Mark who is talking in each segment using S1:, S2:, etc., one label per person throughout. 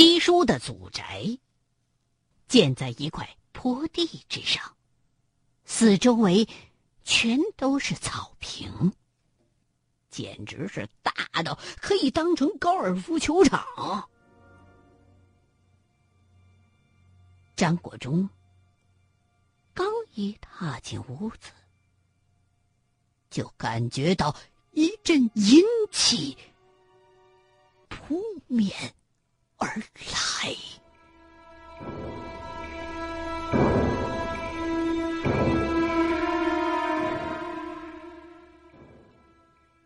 S1: 七叔的祖宅建在一块坡地之上，四周围全都是草坪，简直是大到可以当成高尔夫球场。张国忠刚一踏进屋子，就感觉到一阵阴气扑面而来。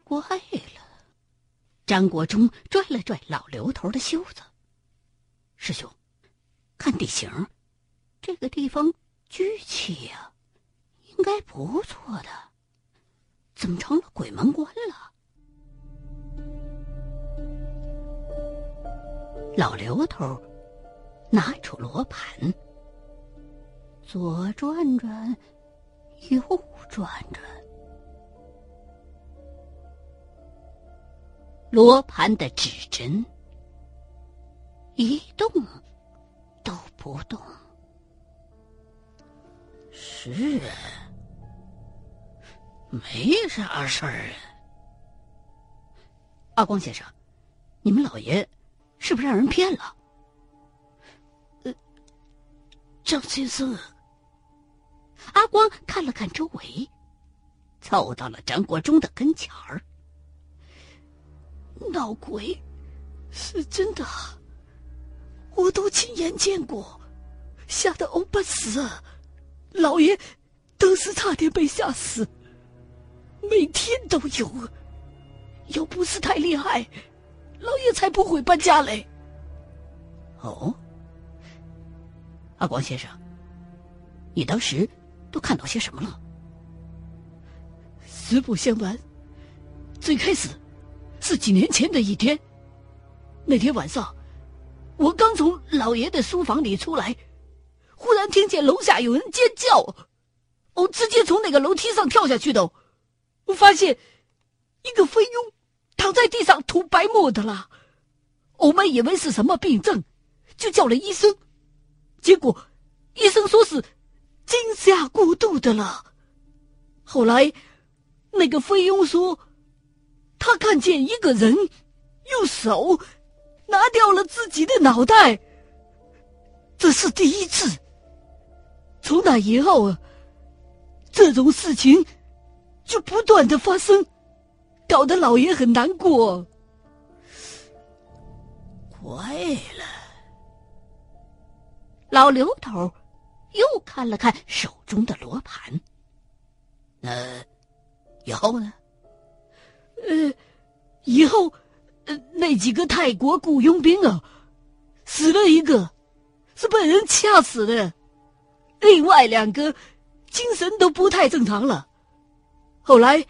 S1: 怪了，张国忠拽了拽老刘头的袖子：“师兄，看地形，这个地方聚气呀，应该不错的。怎么成了鬼门关了？”老刘头拿出罗盘，左转转，右转转。罗盘的指针一动都不动。是啊，没啥事儿啊。阿光先生，你们老爷是不是让人骗了？
S2: 呃，张先生，
S1: 阿光看了看周围，凑到了张国忠的跟前儿。
S2: 闹鬼是真的，我都亲眼见过，吓得欧巴死，老爷当时差点被吓死，每天都有。要不是太厉害，老爷才不会搬家嘞。
S1: 哦，阿光先生，你当时都看到些什么了？
S2: 实不相瞒，最开始。是几年前的一天，那天晚上，我刚从老爷的书房里出来，忽然听见楼下有人尖叫，我直接从那个楼梯上跳下去的，我发现一个飞佣躺在地上吐白沫的了，我们以为是什么病症，就叫了医生，结果医生说是惊吓过度的了，后来那个菲佣说。他看见一个人用手拿掉了自己的脑袋，这是第一次。从那以后啊，这种事情就不断的发生，搞得老爷很难过。
S1: 怪了，老刘头又看了看手中的罗盘。那以后呢？
S2: 呃，以后，呃，那几个泰国雇佣兵啊，死了一个，是被人掐死的，另外两个精神都不太正常了。后来，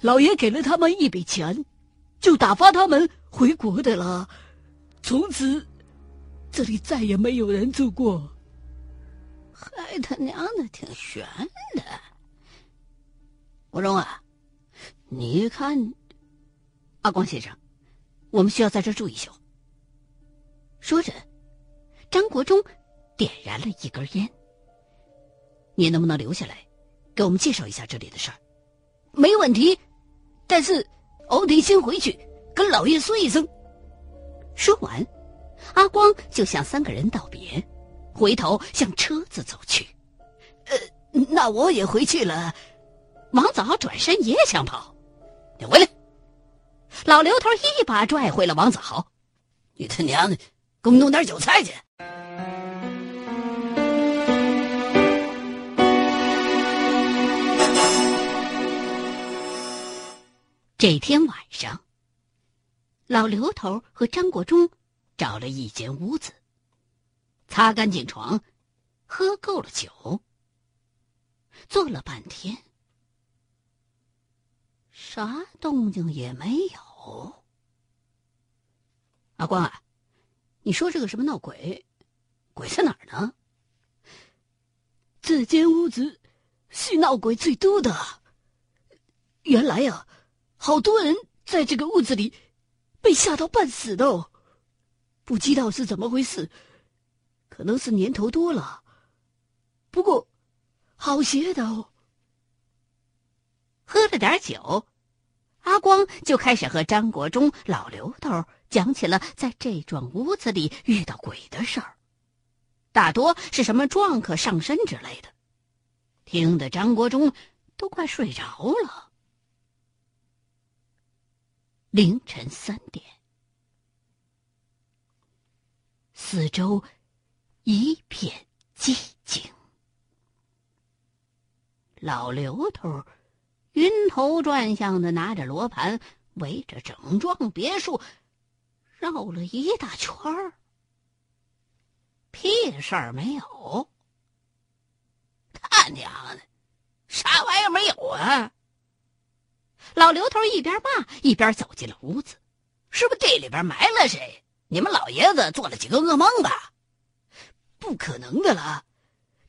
S2: 老爷给了他们一笔钱，就打发他们回国的了。从此，这里再也没有人住过。
S1: 还他娘的挺悬的，国忠啊，你看。阿光先生，我们需要在这住一宿。说着，张国忠点燃了一根烟。你能不能留下来，给我们介绍一下这里的事儿？
S2: 没问题，但是我得先回去跟老爷说一声。
S1: 说完，阿光就向三个人道别，回头向车子走去。
S2: 呃，那我也回去了。
S1: 王子豪转身也想跑，你回来。老刘头一把拽回了王子豪，
S2: 你他娘的，给我弄点韭菜去！
S1: 这天晚上，老刘头和张国忠找了一间屋子，擦干净床，喝够了酒，坐了半天，啥动静也没有。阿光啊，你说这个什么闹鬼，鬼在哪儿呢？
S2: 这间屋子是闹鬼最多的。原来呀，好多人在这个屋子里被吓到半死的。不知道是怎么回事，可能是年头多了。不过，好些的哦。
S1: 喝了点酒，阿光就开始和张国忠、老刘头讲起了在这幢屋子里遇到鬼的事儿，大多是什么撞客上身之类的，听得张国忠都快睡着了。凌晨三点，四周一片寂静，老刘头。晕头转向的拿着罗盘，围着整幢别墅绕了一大圈儿，屁事儿没有。他娘的，啥玩意儿没有啊！老刘头一边骂一边走进了屋子，是不是这里边埋了谁？你们老爷子做了几个噩梦吧？
S2: 不可能的啦，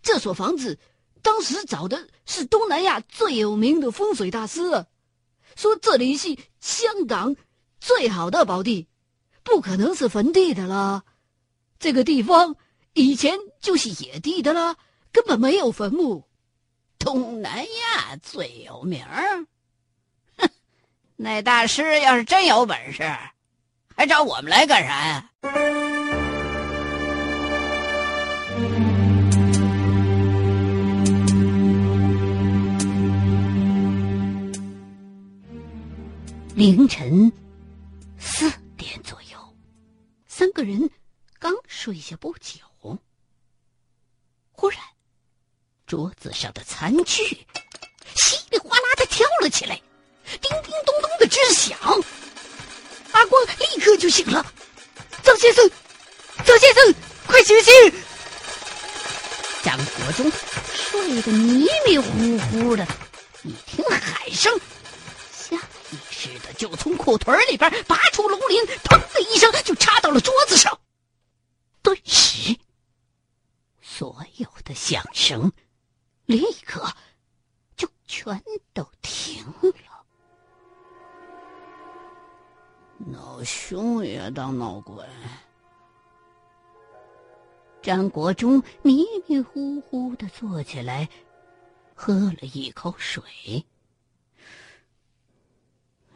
S2: 这所房子。当时找的是东南亚最有名的风水大师，说这里是香港最好的宝地，不可能是坟地的啦。这个地方以前就是野地的啦，根本没有坟墓。
S1: 东南亚最有名儿，那大师要是真有本事，还找我们来干啥呀？凌晨四点左右，三个人刚睡下不久，忽然桌子上的餐具稀里哗啦的跳了起来，叮叮咚咚的直响。阿光立刻就醒了：“
S2: 张先生，张先生，快醒醒！”
S1: 张国忠睡得迷迷糊糊的，一听喊声。下意识的，就从裤腿里边拔出龙鳞，砰的一声就插到了桌子上。顿时，所有的响声立刻就全都停了。
S2: 闹熊也当闹鬼。
S1: 张国忠迷迷糊糊的坐起来，喝了一口水。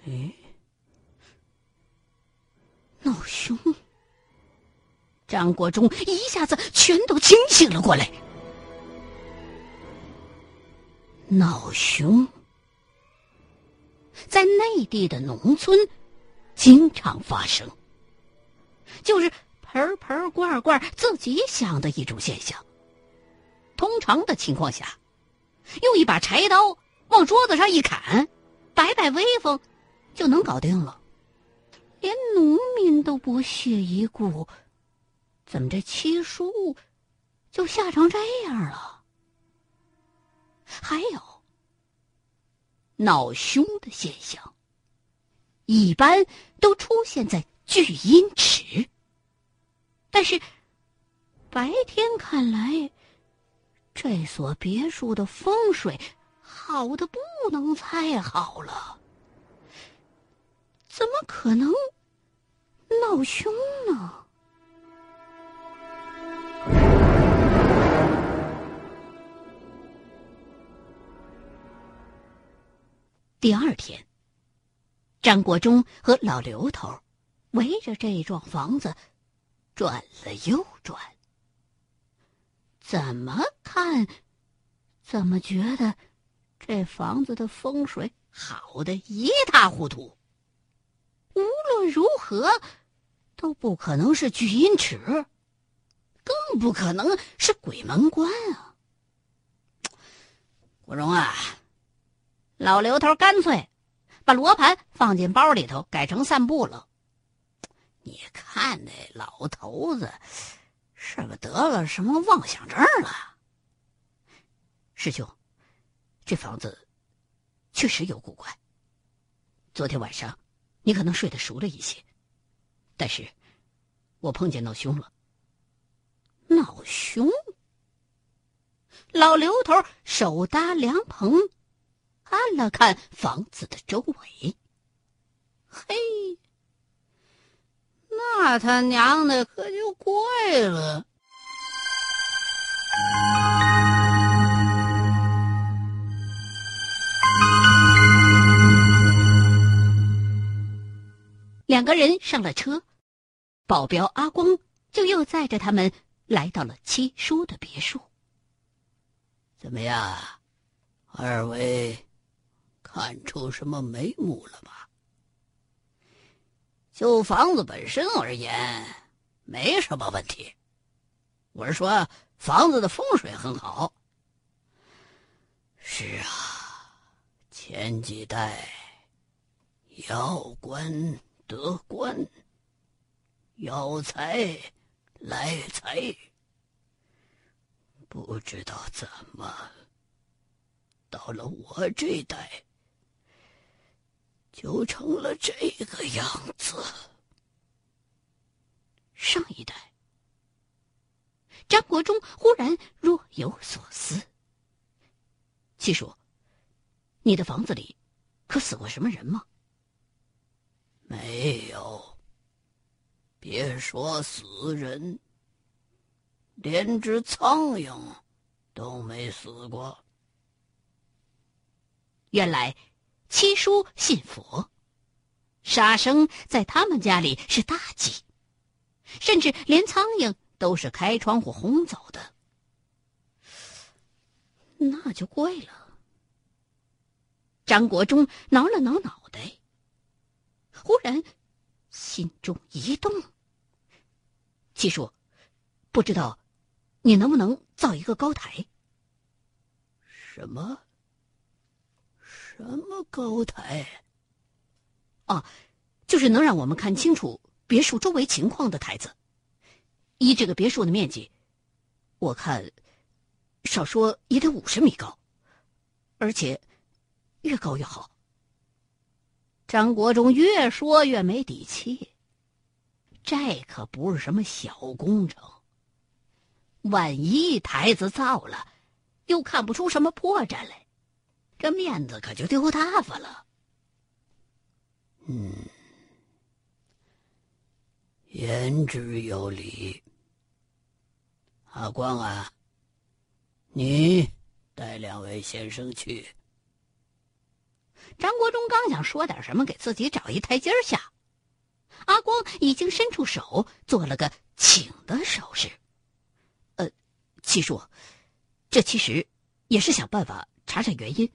S2: 哎，闹熊！
S1: 张国忠一下子全都清醒了过来。闹熊，在内地的农村经常发生，就是盆盆罐罐自己想的一种现象。通常的情况下，用一把柴刀往桌子上一砍，摆摆威风。就能搞定了，连农民都不屑一顾，怎么这七叔就吓成这样了？还有恼凶的现象，一般都出现在聚阴池，但是白天看来，这所别墅的风水好的不能再好了。怎么可能闹凶呢？第二天，张国忠和老刘头围着这幢房子转了又转，怎么看怎么觉得这房子的风水好的一塌糊涂。无论如何，都不可能是聚阴池，更不可能是鬼门关啊！国荣啊，老刘头干脆把罗盘放进包里头，改成散步了。你看那老头子，是不是得了什么妄想症了？师兄，这房子确实有古怪。昨天晚上。你可能睡得熟了一些，但是，我碰见闹凶了。闹凶！老刘头手搭凉棚，看了看房子的周围，嘿，那他娘的可就怪了。
S2: 两个人上了车，保镖阿光就又载着他们来到了七叔的别墅。
S1: 怎么样，二位看出什么眉目了吗？就房子本身而言，没什么问题。我是说，房子的风水很好。是啊，前几代要官。得官，要财来财，不知道怎么到了我这代，就成了这个样子。
S2: 上一代，张国忠忽然若有所思。七叔，你的房子里可死过什么人吗？
S1: 没有，别说死人，连只苍蝇都没死过。
S2: 原来七叔信佛，杀生在他们家里是大忌，甚至连苍蝇都是开窗户轰走的。那就怪了。张国忠挠了挠脑袋。忽然，心中一动。七叔，不知道你能不能造一个高台？
S1: 什么？什么高台？
S2: 啊，就是能让我们看清楚别墅周围情况的台子。依这个别墅的面积，我看少说也得五十米高，而且越高越好。张国忠越说越没底气，这可不是什么小工程。万一台子造了，又看不出什么破绽来，这面子可就丢大发了。
S1: 嗯，言之有理。阿光啊，你带两位先生去。
S2: 张国忠刚想说点什么，给自己找一台阶下，阿光已经伸出手做了个请的手势。呃，七叔，这其实也是想办法查查原因，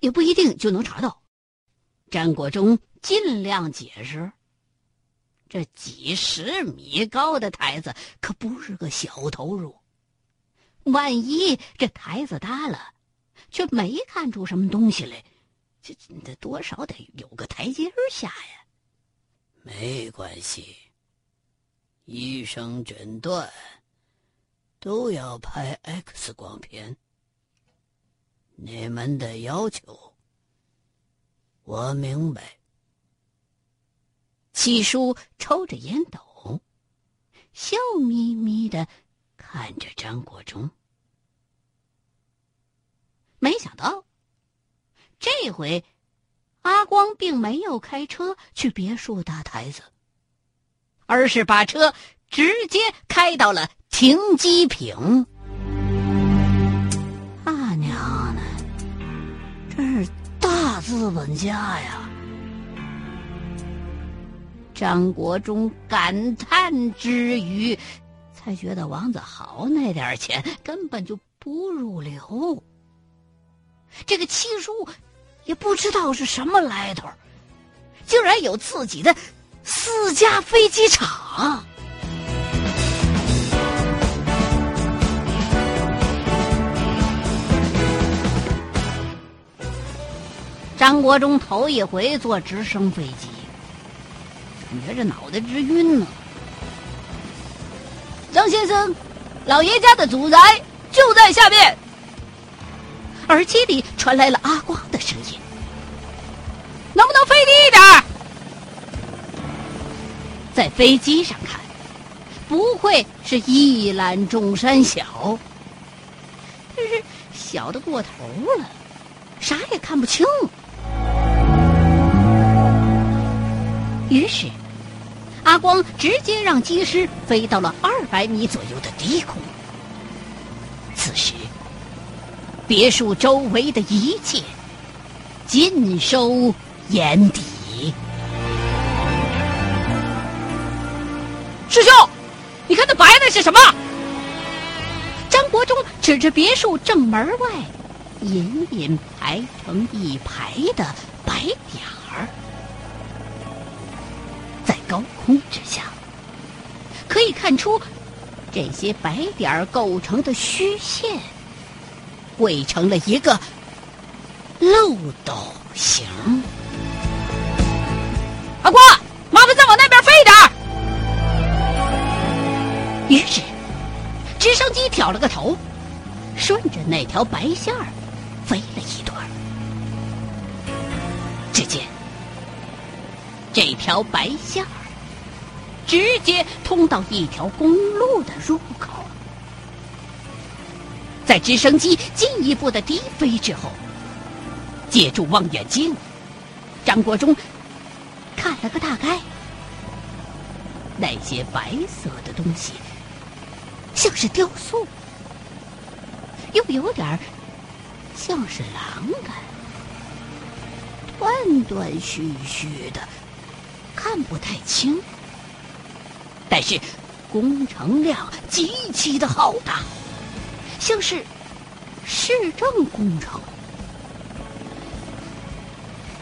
S2: 也不一定就能查到。张国忠尽量解释：这几十米高的台子可不是个小投入，万一这台子搭了，却没看出什么东西来。这这多少得有个台阶下呀？
S1: 没关系，医生诊断都要拍 X 光片。你们的要求我明白。
S2: 七叔抽着烟斗，笑眯眯的看着张国忠，没想到。这回，阿光并没有开车去别墅搭台子，而是把车直接开到了停机坪。
S1: 资本家呀！
S2: 张国忠感叹之余，才觉得王子豪那点钱根本就不入流。这个七叔。也不知道是什么来头，竟然有自己的私家飞机场。张国忠头一回坐直升飞机，感觉这脑袋直晕呢。张先生，老爷家的祖宅就在下面。耳机里传来了阿光的声音：“能不能飞低一点？”在飞机上看，不愧是一览众山小，但是小的过头了，啥也看不清。于是，
S1: 阿光直接让机师飞到了二百米左右的低空。此时，别墅周围的一切尽收眼底。
S2: 师兄，你看那白的是什么？
S1: 张国忠指着别墅正门外，隐隐排成一排的白点，高空之下，可以看出这些白点儿构成的虚线，汇成了一个漏斗形。
S2: 阿光，麻烦再往那边飞一点儿。
S1: 于是，直升机挑了个头，顺着那条白线儿飞了一段。只见这条白线儿直接通到一条公路的入口。在直升机进一步的低飞之后，借助望远镜，张国忠看了个大概。那些白色的东西。像是雕塑，又有点像是栏杆，断断续续的，看不太清。但是工程量极其的浩大，像是市政工程。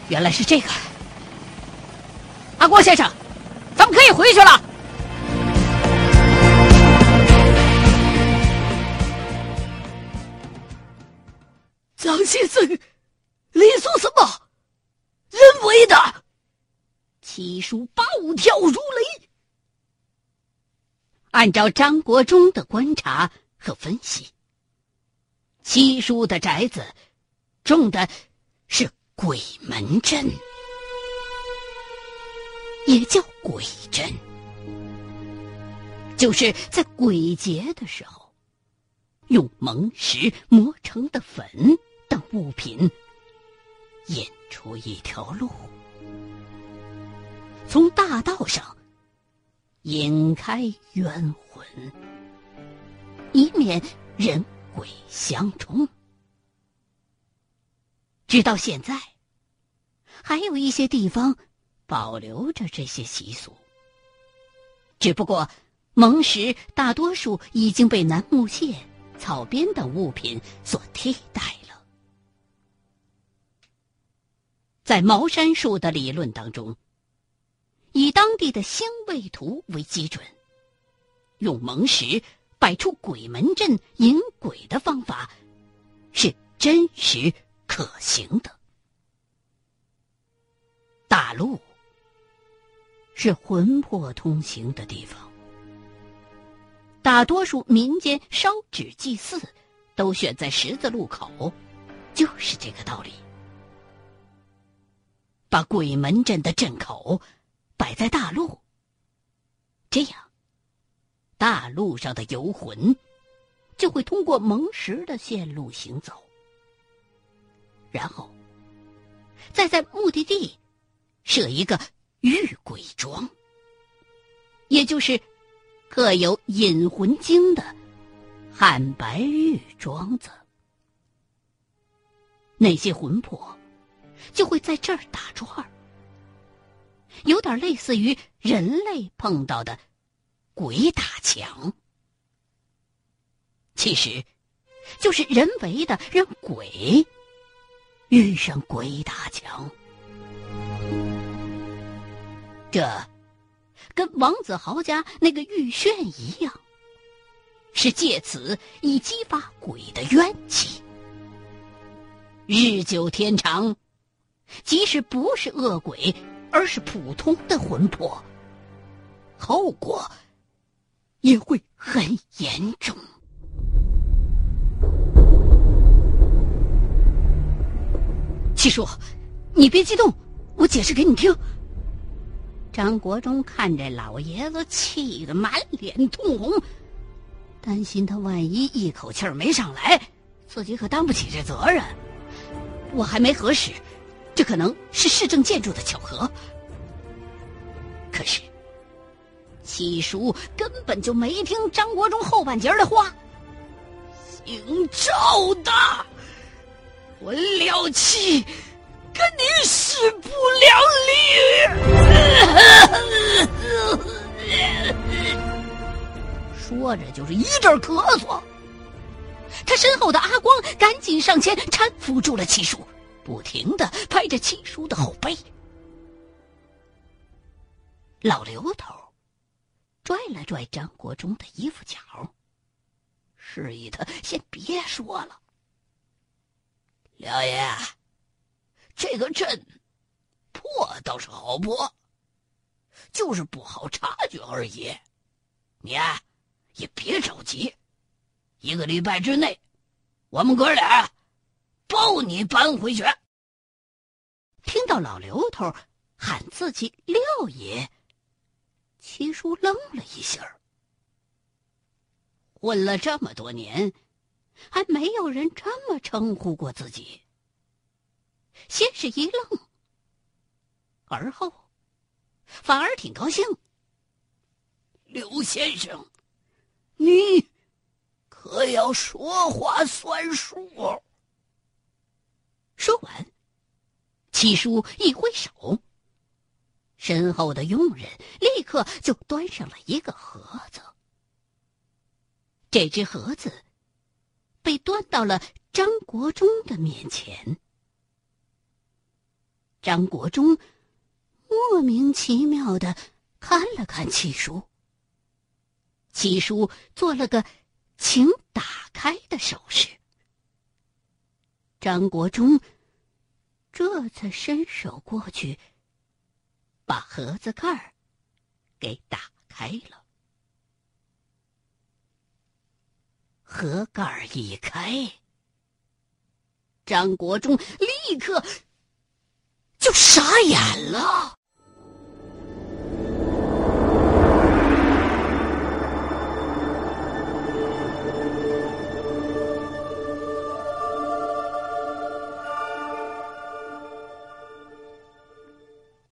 S1: 原来是这个，阿郭先生，咱们可以回去了。
S2: 张先生，你说什么？人为的？
S1: 七叔暴跳如雷。按照张国忠的观察和分析，七叔的宅子种的是鬼门阵，也叫鬼阵，就是在鬼节的时候，用蒙石磨成的粉。等物品引出一条路，从大道上引开冤魂，以免人鬼相冲。直到现在，还有一些地方保留着这些习俗，只不过蒙石大多数已经被楠木屑、草编等物品所替代了。在茅山术的理论当中，以当地的星位图为基准，用蒙石摆出鬼门阵引鬼的方法，是真实可行的。大路是魂魄通行的地方，大多数民间烧纸祭祀都选在十字路口，就是这个道理。把鬼门阵的阵口摆在大路，这样，大路上的游魂就会通过蒙石的线路行走，然后再在目的地设一个遇鬼庄，也就是刻有引魂经的汉白玉庄子，那些魂魄。就会在这儿打转儿，有点类似于人类碰到的鬼打墙，其实就是人为的让鬼遇上鬼打墙。这跟王子豪家那个玉轩一样，是借此以激发鬼的怨气，日久天长。即使不是恶鬼，而是普通的魂魄，后果也会很严重。七叔，你别激动，我解释给你听。张国忠看着老爷子气得满脸通红，担心他万一一口气儿没上来，自己可担不起这责任。我还没核实。这可能是市政建筑的巧合，可是七叔根本就没听张国忠后半截的话。
S2: 姓赵的，我廖七跟你势不两
S1: 立。说着就是一阵咳嗽。他身后的阿光赶紧上前搀扶住了七叔，不停的拍着七叔的后背。老刘头拽了拽张国忠的衣服角，示意他先别说了。
S2: 廖爷，这个阵破倒是好破，就是不好察觉而已。你啊，也别着急。一个礼拜之内，我们哥俩包你搬回去。
S1: 听到老刘头喊自己廖爷，七叔愣了一下。混了这么多年，还没有人这么称呼过自己。先是一愣，而后反而挺高兴。
S2: 刘先生，你。可要说话算数。
S1: 说完，七叔一挥手，身后的佣人立刻就端上了一个盒子。这只盒子被端到了张国忠的面前。张国忠莫名其妙的看了看七叔，七叔做了个。请打开的手势。张国忠这才伸手过去，把盒子盖儿给打开了。盒盖一开，张国忠立刻就傻眼了。